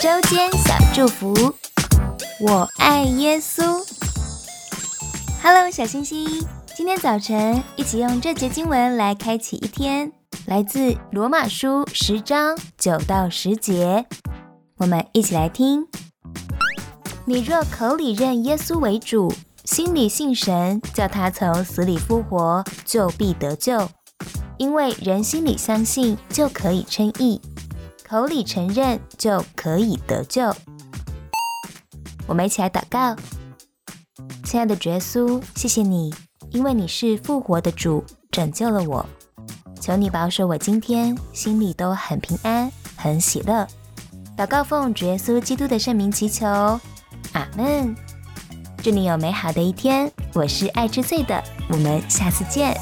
周间小祝福，我爱耶稣。Hello，小星星，今天早晨一起用这节经文来开启一天，来自罗马书十章九到十节，我们一起来听。你若口里认耶稣为主，心里信神，叫他从死里复活，就必得救。因为人心里相信，就可以称义。口里承认就可以得救。我们一起来祷告，亲爱的耶稣，谢谢你，因为你是复活的主，拯救了我。求你保守我今天心里都很平安、很喜乐。祷告奉主耶稣基督的圣名祈求，阿门。祝你有美好的一天。我是爱之罪的，我们下次见。